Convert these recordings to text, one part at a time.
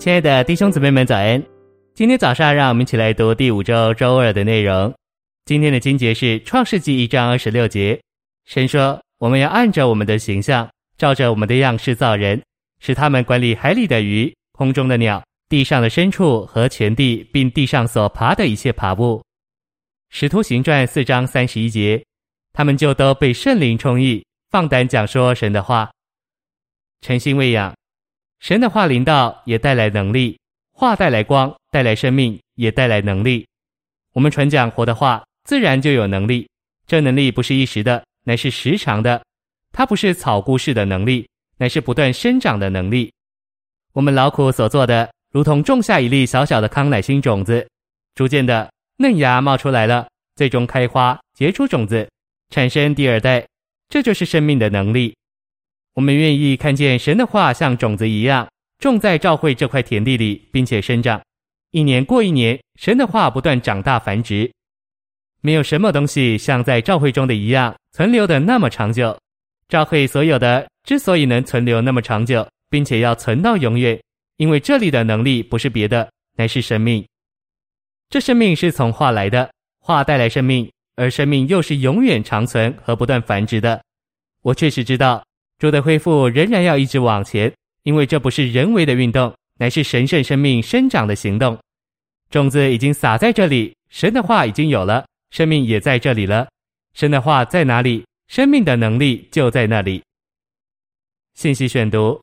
亲爱的弟兄姊妹们，早安！今天早上，让我们一起来读第五周周二的内容。今天的经节是创世纪一章二十六节。神说：“我们要按照我们的形象，照着我们的样式造人，使他们管理海里的鱼、空中的鸟、地上的牲畜和全地，并地上所爬的一切爬物。”使徒行传四章三十一节，他们就都被圣灵充溢，放胆讲说神的话，诚心喂养。神的话临到，也带来能力；话带来光，带来生命，也带来能力。我们传讲活的话，自然就有能力。这能力不是一时的，乃是时常的。它不是草菇式的能力，乃是不断生长的能力。我们劳苦所做的，如同种下一粒小小的康乃馨种子，逐渐的嫩芽冒出来了，最终开花结出种子，产生第二代。这就是生命的能力。我们愿意看见神的话像种子一样种在教会这块田地里，并且生长。一年过一年，神的话不断长大繁殖。没有什么东西像在教会中的一样存留的那么长久。教会所有的之所以能存留那么长久，并且要存到永远，因为这里的能力不是别的，乃是生命。这生命是从话来的，话带来生命，而生命又是永远长存和不断繁殖的。我确实知道。主的恢复仍然要一直往前，因为这不是人为的运动，乃是神圣生命生长的行动。种子已经撒在这里，神的话已经有了，生命也在这里了。神的话在哪里，生命的能力就在那里。信息选读：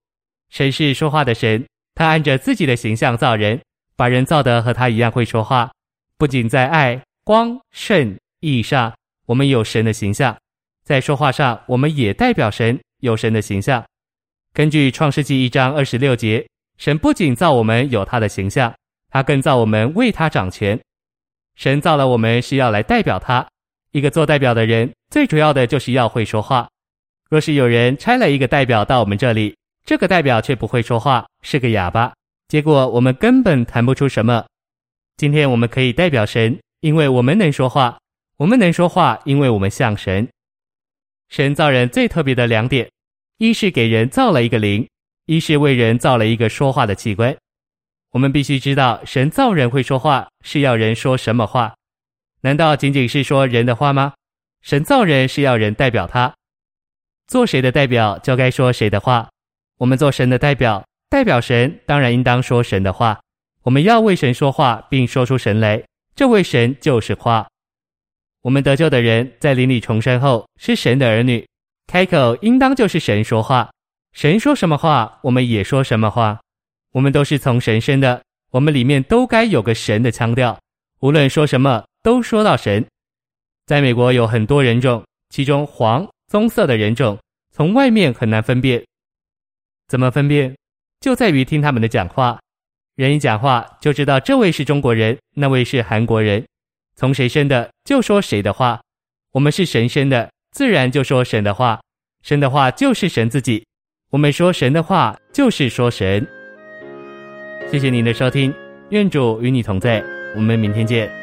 神是说话的神，他按着自己的形象造人，把人造得和他一样会说话。不仅在爱、光、圣、义上，我们有神的形象，在说话上，我们也代表神。有神的形象，根据创世纪一章二十六节，神不仅造我们有他的形象，他更造我们为他掌权。神造了我们是要来代表他。一个做代表的人，最主要的就是要会说话。若是有人差了一个代表到我们这里，这个代表却不会说话，是个哑巴，结果我们根本谈不出什么。今天我们可以代表神，因为我们能说话。我们能说话，因为我们像神。神造人最特别的两点，一是给人造了一个灵，一是为人造了一个说话的器官。我们必须知道，神造人会说话，是要人说什么话？难道仅仅是说人的话吗？神造人是要人代表他，做谁的代表就该说谁的话。我们做神的代表，代表神，当然应当说神的话。我们要为神说话，并说出神来，这位神就是话。我们得救的人在灵里重生后是神的儿女，开口应当就是神说话，神说什么话，我们也说什么话。我们都是从神生的，我们里面都该有个神的腔调，无论说什么都说到神。在美国有很多人种，其中黄棕色的人种从外面很难分辨，怎么分辨？就在于听他们的讲话，人一讲话就知道这位是中国人，那位是韩国人。从谁生的就说谁的话，我们是神生的，自然就说神的话。神的话就是神自己，我们说神的话就是说神。谢谢您的收听，愿主与你同在，我们明天见。